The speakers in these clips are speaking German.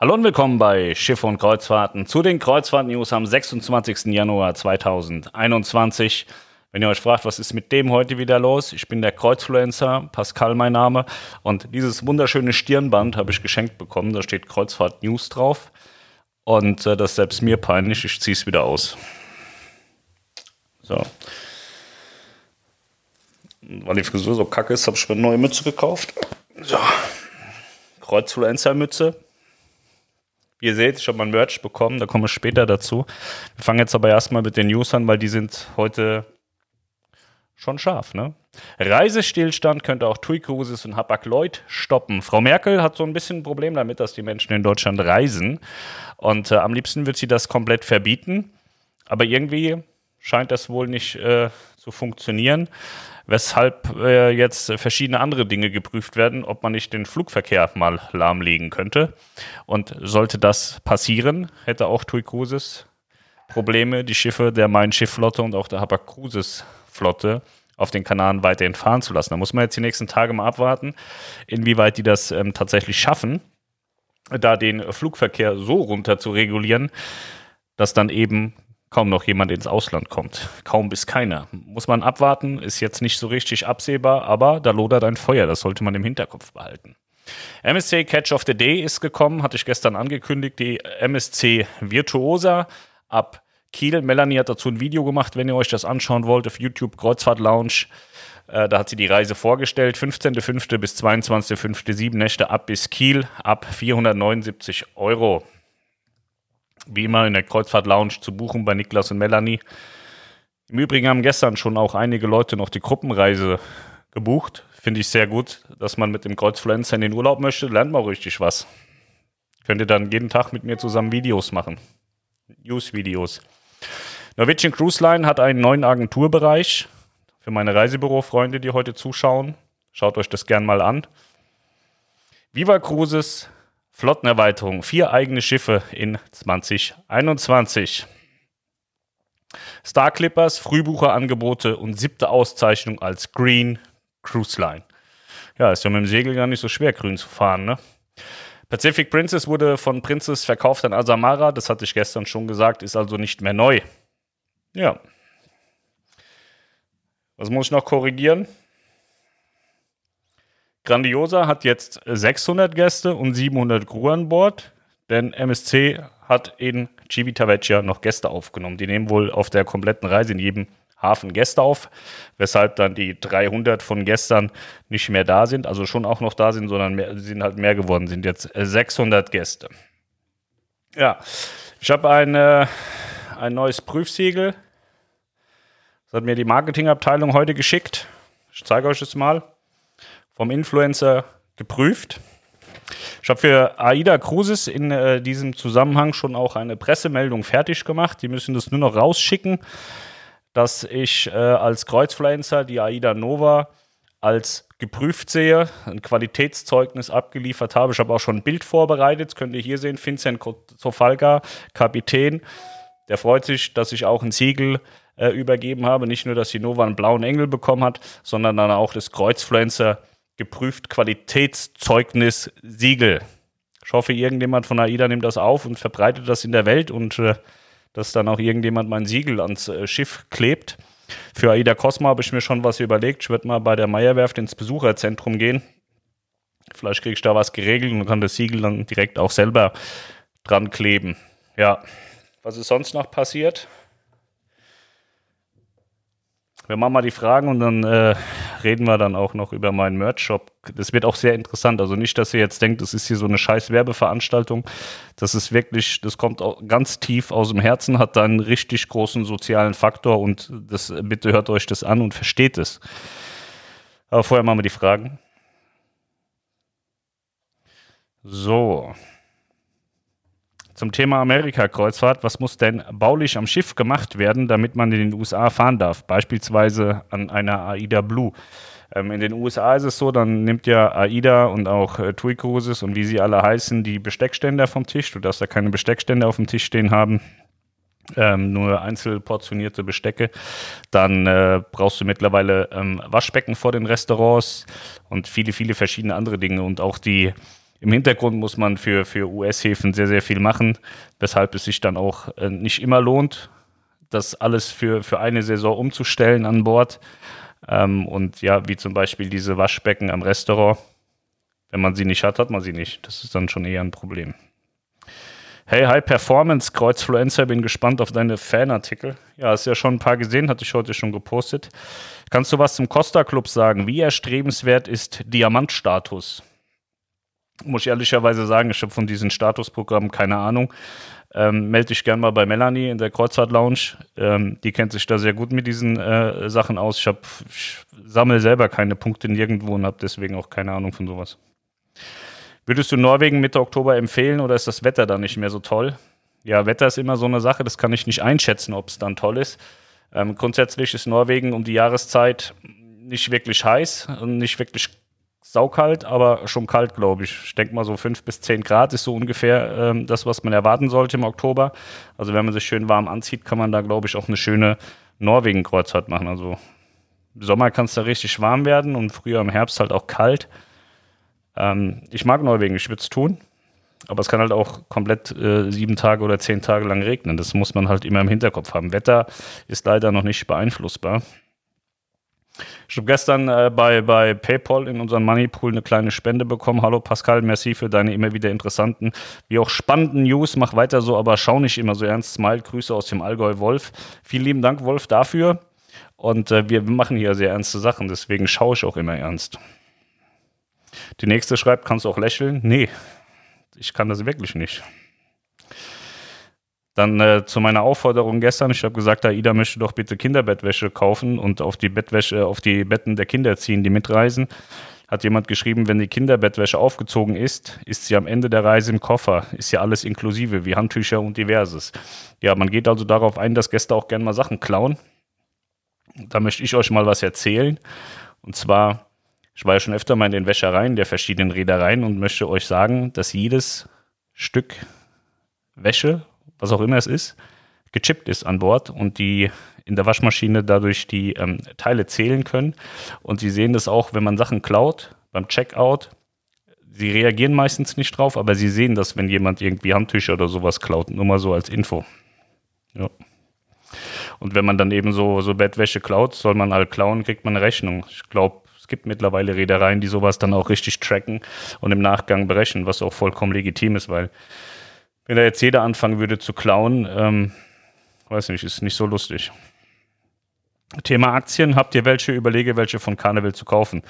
Hallo und willkommen bei Schiffe und Kreuzfahrten zu den Kreuzfahrt-News am 26. Januar 2021. Wenn ihr euch fragt, was ist mit dem heute wieder los? Ich bin der Kreuzfluencer, Pascal mein Name. Und dieses wunderschöne Stirnband habe ich geschenkt bekommen. Da steht Kreuzfahrt News drauf. Und äh, das ist selbst mir peinlich. Ich ziehe es wieder aus. So. Weil die Frisur so kacke ist, habe ich mir eine neue Mütze gekauft. So. Kreuzfluencer-Mütze. Ihr seht, ich habe mein Merch bekommen, da komme ich später dazu. Wir fangen jetzt aber erstmal mit den News an, weil die sind heute schon scharf, ne? Reisestillstand könnte auch TUI Cruises und Hapag-Lloyd stoppen. Frau Merkel hat so ein bisschen ein Problem damit, dass die Menschen in Deutschland reisen. Und äh, am liebsten wird sie das komplett verbieten. Aber irgendwie scheint das wohl nicht äh, zu funktionieren weshalb äh, jetzt verschiedene andere Dinge geprüft werden, ob man nicht den Flugverkehr mal lahmlegen könnte. Und sollte das passieren, hätte auch TUI Cruises Probleme, die Schiffe der Main-Schiffflotte und auch der Hapag Cruises Flotte auf den Kanaren weiterhin fahren zu lassen. Da muss man jetzt die nächsten Tage mal abwarten, inwieweit die das ähm, tatsächlich schaffen, da den Flugverkehr so runter zu regulieren, dass dann eben kaum noch jemand ins Ausland kommt. Kaum bis keiner. Muss man abwarten, ist jetzt nicht so richtig absehbar, aber da lodert ein Feuer, das sollte man im Hinterkopf behalten. MSC Catch of the Day ist gekommen, hatte ich gestern angekündigt, die MSC Virtuosa ab Kiel. Melanie hat dazu ein Video gemacht, wenn ihr euch das anschauen wollt, auf YouTube Kreuzfahrt Lounge. Äh, da hat sie die Reise vorgestellt. 15.05. bis 22.05. sieben Nächte ab bis Kiel ab 479 Euro wie immer in der Kreuzfahrt Lounge zu buchen bei Niklas und Melanie. Im Übrigen haben gestern schon auch einige Leute noch die Gruppenreise gebucht. Finde ich sehr gut, dass man mit dem Kreuzfluencer in den Urlaub möchte. Lernt man richtig was. Könnt ihr dann jeden Tag mit mir zusammen Videos machen. News-Videos. Norwegian Cruise Line hat einen neuen Agenturbereich. Für meine Reisebüro-Freunde, die heute zuschauen. Schaut euch das gern mal an. Viva Cruises Flottenerweiterung, vier eigene Schiffe in 2021. Star Clippers, Frühbucherangebote und siebte Auszeichnung als Green Cruise Line. Ja, ist ja mit dem Segel gar nicht so schwer, grün zu fahren, ne? Pacific Princess wurde von Princess verkauft an Asamara, das hatte ich gestern schon gesagt, ist also nicht mehr neu. Ja. Was muss ich noch korrigieren? Grandiosa hat jetzt 600 Gäste und 700 Crew an Bord, denn MSC hat in Civitavecchia noch Gäste aufgenommen. Die nehmen wohl auf der kompletten Reise in jedem Hafen Gäste auf, weshalb dann die 300 von gestern nicht mehr da sind, also schon auch noch da sind, sondern mehr, sind halt mehr geworden, sind jetzt 600 Gäste. Ja, ich habe ein, äh, ein neues Prüfsiegel. Das hat mir die Marketingabteilung heute geschickt. Ich zeige euch das mal vom Influencer geprüft. Ich habe für AIDA Cruises in äh, diesem Zusammenhang schon auch eine Pressemeldung fertig gemacht. Die müssen das nur noch rausschicken, dass ich äh, als Kreuzfluencer die AIDA Nova als geprüft sehe, ein Qualitätszeugnis abgeliefert habe. Ich habe auch schon ein Bild vorbereitet, das könnt ihr hier sehen, Vincent Zofalga, Kapitän. Der freut sich, dass ich auch ein Siegel äh, übergeben habe. Nicht nur, dass die Nova einen blauen Engel bekommen hat, sondern dann auch das Kreuzfluencer geprüft Qualitätszeugnis Siegel. Ich hoffe, irgendjemand von AIDA nimmt das auf und verbreitet das in der Welt und äh, dass dann auch irgendjemand mein Siegel ans äh, Schiff klebt. Für AIDA Cosmo habe ich mir schon was überlegt. Ich werde mal bei der Meierwerft ins Besucherzentrum gehen. Vielleicht kriege ich da was geregelt und kann das Siegel dann direkt auch selber dran kleben. Ja, was ist sonst noch passiert? Wir machen mal die Fragen und dann äh, reden wir dann auch noch über meinen Merch-Shop. Das wird auch sehr interessant. Also nicht, dass ihr jetzt denkt, das ist hier so eine scheiß Werbeveranstaltung. Das ist wirklich, das kommt auch ganz tief aus dem Herzen, hat da einen richtig großen sozialen Faktor und das, bitte hört euch das an und versteht es. Aber vorher machen wir die Fragen. So. Zum Thema Amerika-Kreuzfahrt. Was muss denn baulich am Schiff gemacht werden, damit man in den USA fahren darf? Beispielsweise an einer AIDA Blue. Ähm, in den USA ist es so, dann nimmt ja AIDA und auch äh, TUI Cruises und wie sie alle heißen, die Besteckständer vom Tisch. Du darfst da keine Besteckständer auf dem Tisch stehen haben. Ähm, nur einzelportionierte Bestecke. Dann äh, brauchst du mittlerweile ähm, Waschbecken vor den Restaurants und viele, viele verschiedene andere Dinge. Und auch die Im Hintergrund muss man für, für US-Häfen sehr, sehr viel machen, weshalb es sich dann auch äh, nicht immer lohnt, das alles für, für eine Saison umzustellen an Bord. Ähm, und ja, wie zum Beispiel diese Waschbecken am Restaurant. Wenn man sie nicht hat, hat man sie nicht. Das ist dann schon eher ein Problem. Hey, High Performance, Kreuzfluencer, bin gespannt auf deine Fanartikel. Ja, hast ja schon ein paar gesehen, hatte ich heute schon gepostet. Kannst du was zum Costa Club sagen? Wie erstrebenswert ist Diamantstatus? Muss ich ehrlicherweise sagen, ich habe von diesen Statusprogrammen keine Ahnung. Ähm, melde dich gerne mal bei Melanie in der Kreuzfahrt Lounge. Ähm, die kennt sich da sehr gut mit diesen äh, Sachen aus. Ich, ich sammle selber keine Punkte nirgendwo und habe deswegen auch keine Ahnung von sowas. Würdest du Norwegen Mitte Oktober empfehlen oder ist das Wetter dann nicht mehr so toll? Ja, Wetter ist immer so eine Sache, das kann ich nicht einschätzen, ob es dann toll ist. Ähm, grundsätzlich ist Norwegen um die Jahreszeit nicht wirklich heiß und nicht wirklich saukalt, aber schon kalt, glaube ich. Ich denke mal so 5 bis 10 Grad ist so ungefähr ähm, das, was man erwarten sollte im Oktober. Also wenn man sich schön warm anzieht, kann man da, glaube ich, auch eine schöne Norwegen-Kreuzfahrt machen. Also im Sommer kann es da richtig warm werden und früher im Herbst halt auch kalt. Ähm, ich mag Norwegen, ich würde es tun. Aber es kann halt auch komplett äh, sieben Tage oder zehn Tage lang regnen. Das muss man halt immer im Hinterkopf haben. Wetter ist leider noch nicht beeinflussbar. Ich habe gestern äh, bei, bei PayPal in unseren Moneypool eine kleine Spende bekommen. Hallo Pascal, merci für deine immer wieder interessanten, wie auch spannenden News. Mach weiter so, aber schau nicht immer so ernst. Smile, Grüße aus dem Allgäu Wolf. Vielen lieben Dank, Wolf, dafür. Und äh, wir machen hier sehr ernste Sachen, deswegen schaue ich auch immer ernst. Die nächste schreibt, kannst du auch lächeln? Nee, ich kann das wirklich nicht. Dann äh, zu meiner Aufforderung gestern, ich habe gesagt, Aida möchte doch bitte Kinderbettwäsche kaufen und auf die Bettwäsche, auf die Betten der Kinder ziehen, die mitreisen. Hat jemand geschrieben, wenn die Kinderbettwäsche aufgezogen ist, ist sie am Ende der Reise im Koffer. Ist ja alles inklusive, wie Handtücher und diverses. Ja, man geht also darauf ein, dass Gäste auch gerne mal Sachen klauen. Da möchte ich euch mal was erzählen. Und zwar ich war ja schon öfter mal in den Wäschereien der verschiedenen Reedereien und möchte euch sagen, dass jedes Stück Wäsche, was auch immer es ist, gechippt ist an Bord und die in der Waschmaschine dadurch die ähm, Teile zählen können. Und sie sehen das auch, wenn man Sachen klaut beim Checkout. Sie reagieren meistens nicht drauf, aber sie sehen das, wenn jemand irgendwie Handtücher oder sowas klaut. Nur mal so als Info. Ja. Und wenn man dann eben so, so Bettwäsche klaut, soll man halt klauen, kriegt man eine Rechnung. Ich glaube, es gibt mittlerweile Reedereien, die sowas dann auch richtig tracken und im Nachgang berechnen, was auch vollkommen legitim ist, weil wenn da jetzt jeder anfangen würde zu klauen, ähm, weiß nicht, ist nicht so lustig. Thema Aktien, habt ihr welche? Überlege, welche von Carnival zu kaufen.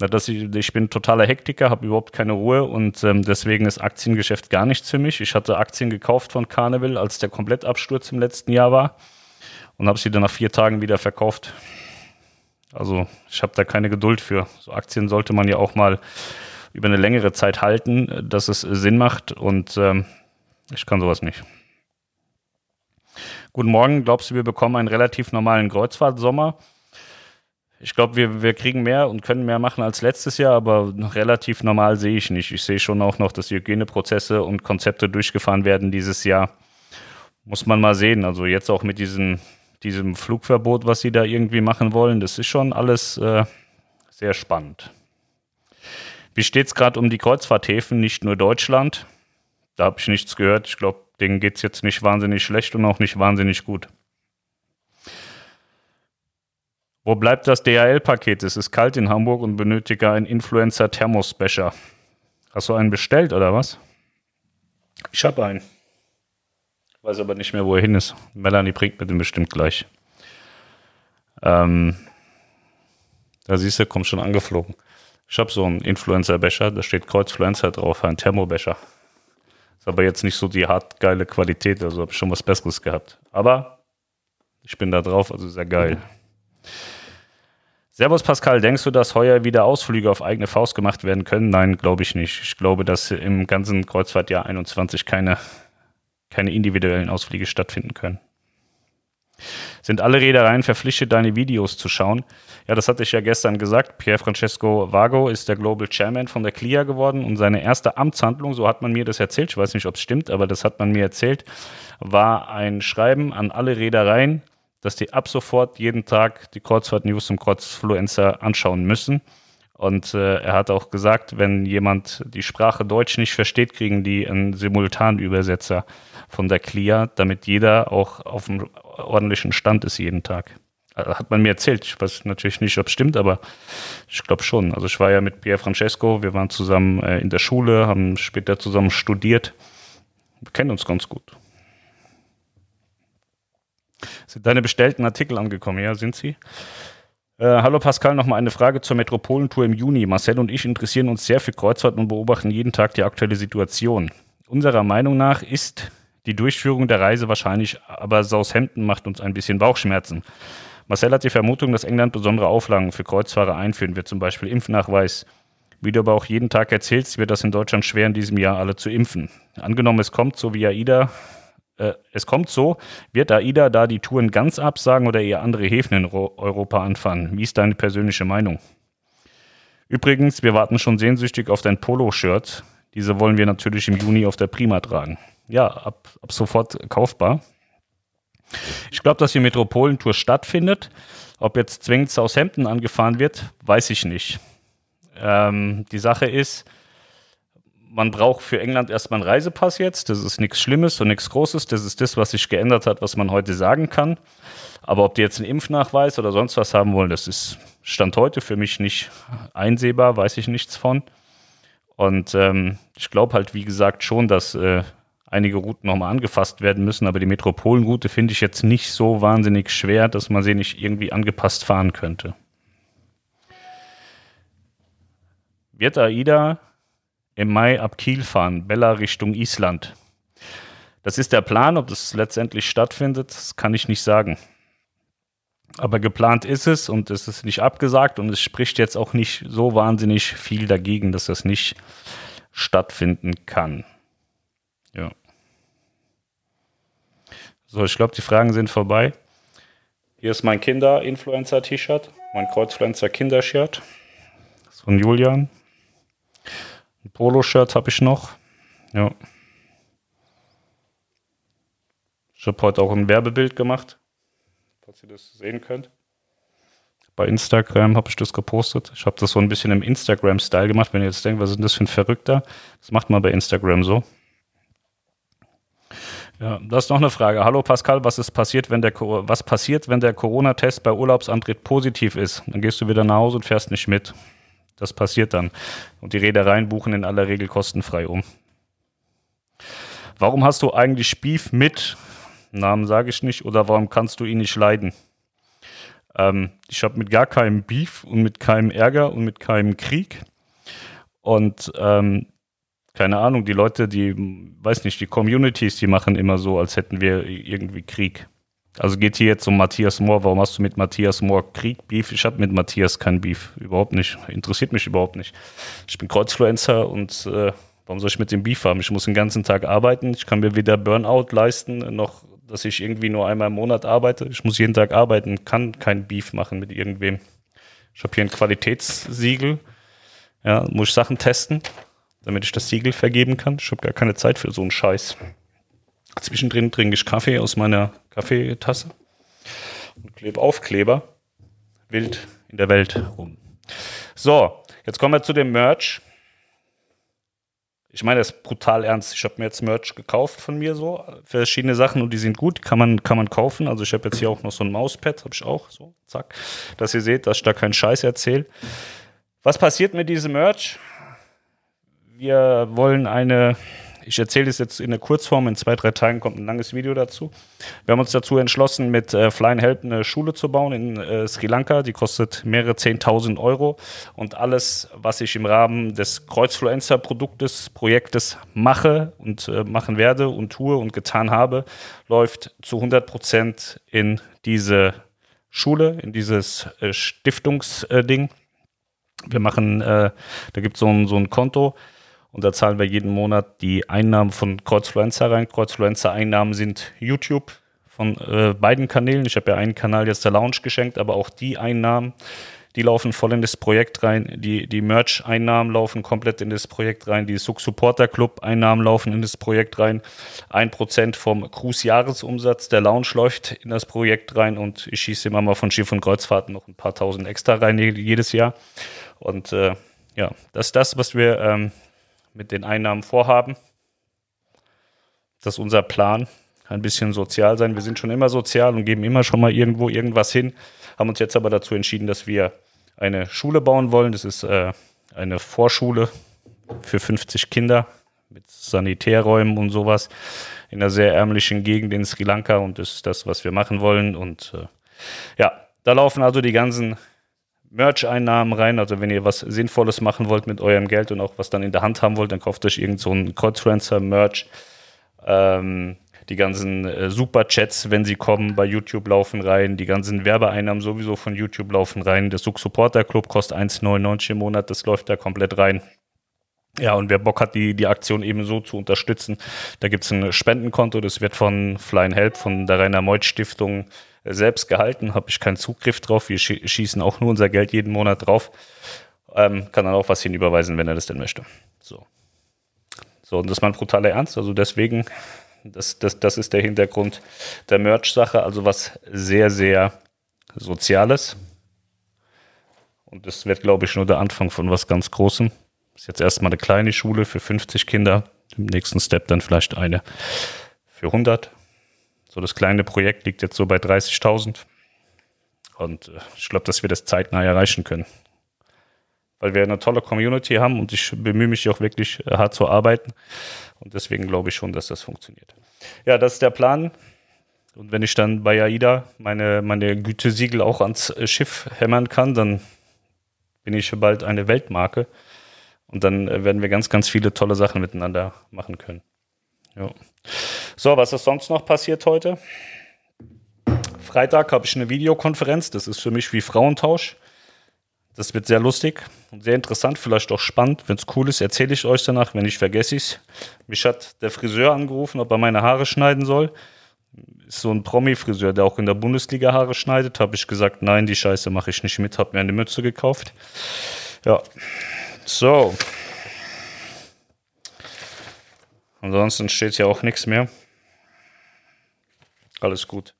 Na, dass ich, ich bin totaler Hektiker, habe überhaupt keine Ruhe und ähm, deswegen ist Aktiengeschäft gar nichts für mich. Ich hatte Aktien gekauft von Carnival, als der Komplettabsturz im letzten Jahr war und habe sie dann nach vier Tagen wieder verkauft. Also ich habe da keine Geduld für. So Aktien sollte man ja auch mal über eine längere Zeit halten, dass es Sinn macht und ähm, ich kann sowas nicht. Guten Morgen, glaubst du, wir bekommen einen relativ normalen Kreuzfahrtsommer? Ich glaube, wir, wir kriegen mehr und können mehr machen als letztes Jahr, aber relativ normal sehe ich nicht. Ich sehe schon auch noch, dass Hygieneprozesse und Konzepte durchgefahren werden dieses Jahr. Muss man mal sehen. Also jetzt auch mit diesen diesem Flugverbot, was sie da irgendwie machen wollen. Das ist schon alles äh, sehr spannend. Wie steht es gerade um die Kreuzfahrthäfen, nicht nur Deutschland? Da habe ich nichts gehört. Ich glaube, denen geht es jetzt nicht wahnsinnig schlecht und auch nicht wahnsinnig gut. Wo bleibt das DHL-Paket? Es ist kalt in Hamburg und benötige einen Influencer-Thermosbecher. Hast du einen bestellt oder was? Ich habe einen. Weiß aber nicht mehr, wo er hin ist. Melanie bringt mir den bestimmt gleich. Ähm, da siehst du, kommt schon angeflogen. Ich habe so einen Influencer-Becher, da steht Kreuzfluencer drauf, ein Thermobecher. Ist aber jetzt nicht so die hart geile Qualität, also habe ich schon was Besseres gehabt. Aber ich bin da drauf, also sehr geil. Servus Pascal, denkst du, dass heuer wieder Ausflüge auf eigene Faust gemacht werden können? Nein, glaube ich nicht. Ich glaube, dass im ganzen Kreuzfahrtjahr 21 keine keine individuellen Ausflüge stattfinden können. Sind alle Reedereien verpflichtet, deine Videos zu schauen? Ja, das hatte ich ja gestern gesagt. Pier Francesco Vago ist der Global Chairman von der CLIA geworden und seine erste Amtshandlung, so hat man mir das erzählt, ich weiß nicht, ob es stimmt, aber das hat man mir erzählt, war ein Schreiben an alle Reedereien, dass die ab sofort jeden Tag die Kreuzfahrt News zum Kreuzfluencer anschauen müssen Und äh, er hat auch gesagt, wenn jemand die Sprache Deutsch nicht versteht, kriegen die einen Simultanübersetzer von der CLIA, damit jeder auch auf einem ordentlichen Stand ist jeden Tag. Also hat man mir erzählt. Ich weiß natürlich nicht, ob es stimmt, aber ich glaube schon. Also ich war ja mit Pier Francesco, wir waren zusammen äh, in der Schule, haben später zusammen studiert. Wir kennen uns ganz gut. Sind deine bestellten Artikel angekommen? Ja, sind sie? Äh, hallo Pascal, nochmal eine Frage zur Metropolentour im Juni. Marcel und ich interessieren uns sehr für Kreuzfahrt und beobachten jeden Tag die aktuelle Situation. Unserer Meinung nach ist die Durchführung der Reise wahrscheinlich, aber Southampton macht uns ein bisschen Bauchschmerzen. Marcel hat die Vermutung, dass England besondere Auflagen für Kreuzfahrer einführen wird, zum Beispiel Impfnachweis. Wie du aber auch jeden Tag erzählst, wird das in Deutschland schwer, in diesem Jahr alle zu impfen. Angenommen, es kommt so wie AIDA, äh, es kommt so, wird AIDA da die Touren ganz absagen oder eher andere Häfen in Europa anfahren? Wie ist deine persönliche Meinung? Übrigens, wir warten schon sehnsüchtig auf dein Polo-Shirt. Diese wollen wir natürlich im Juni auf der Prima tragen. Ja, ab, ab sofort kaufbar. Ich glaube, dass die Metropolentour stattfindet. Ob jetzt zwingend Southampton angefahren wird, weiß ich nicht. Ähm, die Sache ist, man braucht für England erstmal einen Reisepass jetzt. Das ist nichts Schlimmes und nichts Großes. Das ist das, was sich geändert hat, was man heute sagen kann. Aber ob die jetzt einen Impfnachweis oder sonst was haben wollen, das ist Stand heute für mich nicht einsehbar, weiß ich nichts von. Und ähm, ich glaube halt, wie gesagt, schon, dass äh, einige Routen nochmal angefasst werden müssen, aber die Metropolenroute finde ich jetzt nicht so wahnsinnig schwer, dass man sie nicht irgendwie angepasst fahren könnte. Wird AIDA im Mai ab Kiel fahren, Bella Richtung Island? Das ist der Plan, ob das letztendlich stattfindet, das kann ich nicht sagen. Aber geplant ist es und es ist nicht abgesagt und es spricht jetzt auch nicht so wahnsinnig viel dagegen, dass das nicht stattfinden kann. Ja. So, ich glaube, die Fragen sind vorbei. Hier ist mein Kinder-Influencer-T-Shirt, mein Kreuzpflanzer-Kindershirt. Das ist von Julian. Ein Polo-Shirt habe ich noch. Ja. Ich habe heute auch ein Werbebild gemacht, falls ihr das sehen könnt. Bei Instagram habe ich das gepostet. Ich habe das so ein bisschen im Instagram-Style gemacht. Wenn ihr jetzt denkt, was ist denn das für ein Verrückter? Das macht man bei Instagram so. Ja, das ist noch eine Frage. Hallo Pascal, was ist passiert, wenn der was passiert, wenn der Corona-Test bei Urlaubsantritt positiv ist? Dann gehst du wieder nach Hause und fährst nicht mit. Das passiert dann. Und die Reedereien buchen in aller Regel kostenfrei um. Warum hast du eigentlich Beef mit? Namen sage ich nicht. Oder warum kannst du ihn nicht leiden? Ähm, ich habe mit gar keinem Beef und mit keinem Ärger und mit keinem Krieg. Und ähm, keine Ahnung, die Leute, die, weiß nicht, die Communities, die machen immer so, als hätten wir irgendwie Krieg. Also geht hier jetzt um Matthias Mohr. Warum hast du mit Matthias Mohr Krieg, Beef? Ich habe mit Matthias kein Beef. Überhaupt nicht. Interessiert mich überhaupt nicht. Ich bin Kreuzfluencer und äh, warum soll ich mit dem Beef haben? Ich muss den ganzen Tag arbeiten. Ich kann mir weder Burnout leisten, noch, dass ich irgendwie nur einmal im Monat arbeite. Ich muss jeden Tag arbeiten, kann kein Beef machen mit irgendwem. Ich habe hier ein Qualitätssiegel. Ja, muss ich Sachen testen damit ich das Siegel vergeben kann. Ich habe gar keine Zeit für so einen Scheiß. Zwischendrin trinke ich Kaffee aus meiner Kaffeetasse und klebe Aufkleber wild in der Welt rum. So, jetzt kommen wir zu dem Merch. Ich meine das ist brutal ernst. Ich habe mir jetzt Merch gekauft von mir so, verschiedene Sachen und die sind gut, kann man, kann man kaufen. Also ich habe jetzt hier auch noch so ein Mauspad, habe ich auch, so, zack. Dass ihr seht, dass ich da keinen Scheiß erzähle. Was passiert mit diesem Merch? wir wollen eine, ich erzähle es jetzt in der Kurzform, in zwei, drei Tagen kommt ein langes Video dazu. Wir haben uns dazu entschlossen, mit äh, Flying Help eine Schule zu bauen in äh, Sri Lanka. Die kostet mehrere 10.000 Euro. Und alles, was ich im Rahmen des Kreuzfluencer-Produktes, Projektes mache und äh, machen werde und tue und getan habe, läuft zu 100 Prozent in diese Schule, in dieses äh, Stiftungsding. Wir machen, äh, da gibt so es so ein Konto, und da zahlen wir jeden Monat die Einnahmen von Kreuzfluencer rein. Kreuzfluencer-Einnahmen sind YouTube von äh, beiden Kanälen. Ich habe ja einen Kanal jetzt der Lounge geschenkt, aber auch die Einnahmen, die laufen voll in das Projekt rein. Die, die Merch-Einnahmen laufen komplett in das Projekt rein. Die Suk Supporter Club-Einnahmen laufen in das Projekt rein. Ein Prozent vom Cruise-Jahresumsatz der Lounge läuft in das Projekt rein und ich schieße immer mal von Schiff und Kreuzfahrten noch ein paar tausend extra rein jedes Jahr. Und äh, ja, das ist das, was wir ähm, mit den Einnahmen vorhaben. Das ist unser Plan. Ein bisschen sozial sein. Wir sind schon immer sozial und geben immer schon mal irgendwo irgendwas hin. Haben uns jetzt aber dazu entschieden, dass wir eine Schule bauen wollen. Das ist äh, eine Vorschule für 50 Kinder mit Sanitärräumen und sowas in einer sehr ärmlichen Gegend in Sri Lanka und das ist das, was wir machen wollen. Und äh, ja, da laufen also die ganzen Merch-Einnahmen rein. Also wenn ihr was Sinnvolles machen wollt mit eurem Geld und auch was dann in der Hand haben wollt, dann kauft euch irgend so ein Code-Transfer-Merch. Ähm, die ganzen äh, Super-Chats, wenn sie kommen, bei YouTube laufen rein. Die ganzen Werbeeinnahmen sowieso von YouTube laufen rein. Der Suk Supporter Club kostet 1,99 im Monat. Das läuft da komplett rein. Ja, und wer Bock hat, die, die Aktion eben so zu unterstützen, da gibt es ein Spendenkonto, das wird von Flying Help, von der Rainer Meuth Stiftung äh, selbst gehalten, habe ich keinen Zugriff drauf. Wir schießen auch nur unser Geld jeden Monat drauf. Ähm, kann dann auch was hinüberweisen, wenn er das denn möchte. So. So, und das ist mein brutaler Ernst. Also deswegen, das, das, das ist der Hintergrund der Merch-Sache. Also was sehr, sehr Soziales. Und das wird, glaube ich, nur der Anfang von was ganz Großem. Ist jetzt erstmal eine kleine Schule für 50 Kinder. Im nächsten Step dann vielleicht eine für 100. So das kleine Projekt liegt jetzt so bei 30.000. Und äh, ich glaube, dass wir das zeitnah erreichen können. Weil wir eine tolle Community haben und ich bemühe mich auch wirklich äh, hart zu arbeiten. Und deswegen glaube ich schon, dass das funktioniert. Ja, das ist der Plan. Und wenn ich dann bei AIDA meine, meine Gütesiegel auch ans äh, Schiff hämmern kann, dann bin ich bald eine Weltmarke. Und dann äh, werden wir ganz, ganz viele tolle Sachen miteinander machen können. Ja. So, was ist sonst noch passiert heute? Freitag habe ich eine Videokonferenz. Das ist für mich wie Frauentausch. Das wird sehr lustig und sehr interessant, vielleicht auch spannend. Wenn es cool ist, erzähle ich euch danach. Wenn nicht, vergesse ich es. Mich hat der Friseur angerufen, ob er meine Haare schneiden soll. Ist so ein Promi-Friseur, der auch in der Bundesliga Haare schneidet. Habe ich gesagt, nein, die Scheiße mache ich nicht mit. Habe mir eine Mütze gekauft. Ja, so. Ansonsten steht ja auch nichts mehr. Alles gut.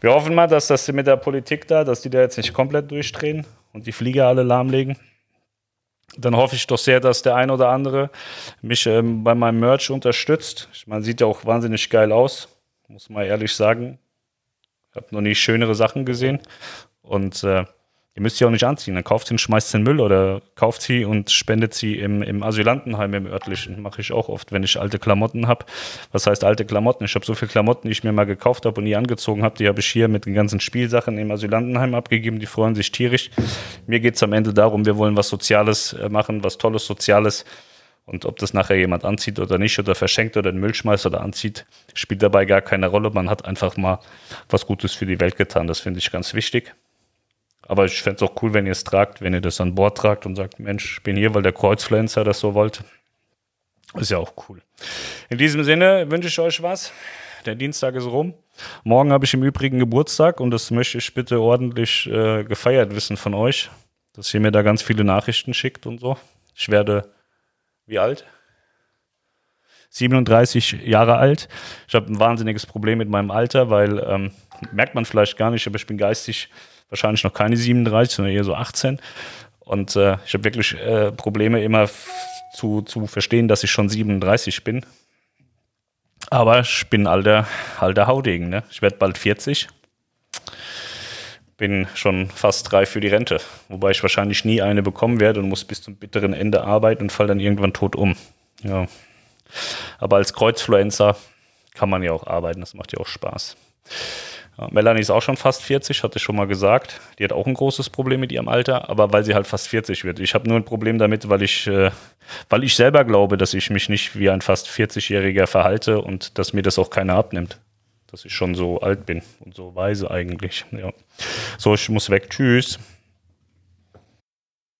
Wir hoffen mal, dass das mit der Politik da, dass die da jetzt nicht komplett durchdrehen und die Flieger alle lahmlegen. Dann hoffe ich doch sehr, dass der ein oder andere mich ähm, bei meinem Merch unterstützt. Man sieht ja auch wahnsinnig geil aus, muss man ehrlich sagen. Ich habe noch nie schönere Sachen gesehen. Und äh, Ihr müsst sie auch nicht anziehen. Dann kauft sie und schmeißt den Müll oder kauft sie und spendet sie im, im Asylantenheim, im örtlichen. Mache ich auch oft, wenn ich alte Klamotten habe. Was heißt alte Klamotten? Ich habe so viele Klamotten, die ich mir mal gekauft habe und nie angezogen habe. Die habe ich hier mit den ganzen Spielsachen im Asylantenheim abgegeben. Die freuen sich tierisch. Mir geht es am Ende darum, wir wollen was Soziales äh, machen, was Tolles, Soziales. Und ob das nachher jemand anzieht oder nicht oder verschenkt oder den Müll schmeißt oder anzieht, spielt dabei gar keine Rolle. Man hat einfach mal was Gutes für die Welt getan. Das finde ich ganz wichtig. Aber ich fände es auch cool, wenn ihr es tragt, wenn ihr das an Bord tragt und sagt, Mensch, ich bin hier, weil der Kreuzfluencer das so wollte. Ist ja auch cool. In diesem Sinne wünsche ich euch was. Der Dienstag ist rum. Morgen habe ich im Übrigen Geburtstag und das möchte ich bitte ordentlich äh, gefeiert wissen von euch, dass ihr mir da ganz viele Nachrichten schickt und so. Ich werde wie alt? 37 Jahre alt. Ich habe ein wahnsinniges Problem mit meinem Alter, weil ähm, merkt man vielleicht gar nicht, aber ich bin geistig wahrscheinlich noch keine 37, sondern eher so 18. Und äh, ich habe wirklich äh, Probleme immer zu, zu verstehen, dass ich schon 37 bin. Aber ich bin alter, alter Haudegen. Ne? Ich werde bald 40. Bin schon fast reif für die Rente. Wobei ich wahrscheinlich nie eine bekommen werde und muss bis zum bitteren Ende arbeiten und fall dann irgendwann tot um. Ja. Aber als Kreuzfluencer kann man ja auch arbeiten. Das macht ja auch Spaß. Melanie ist auch schon fast 40, hatte ich schon mal gesagt. Die hat auch ein großes Problem mit ihrem Alter, aber weil sie halt fast 40 wird. Ich habe nur ein Problem damit, weil ich, äh, weil ich selber glaube, dass ich mich nicht wie ein fast 40-Jähriger verhalte und dass mir das auch keiner abnimmt. Dass ich schon so alt bin und so weise eigentlich. Ja. So, ich muss weg. Tschüss.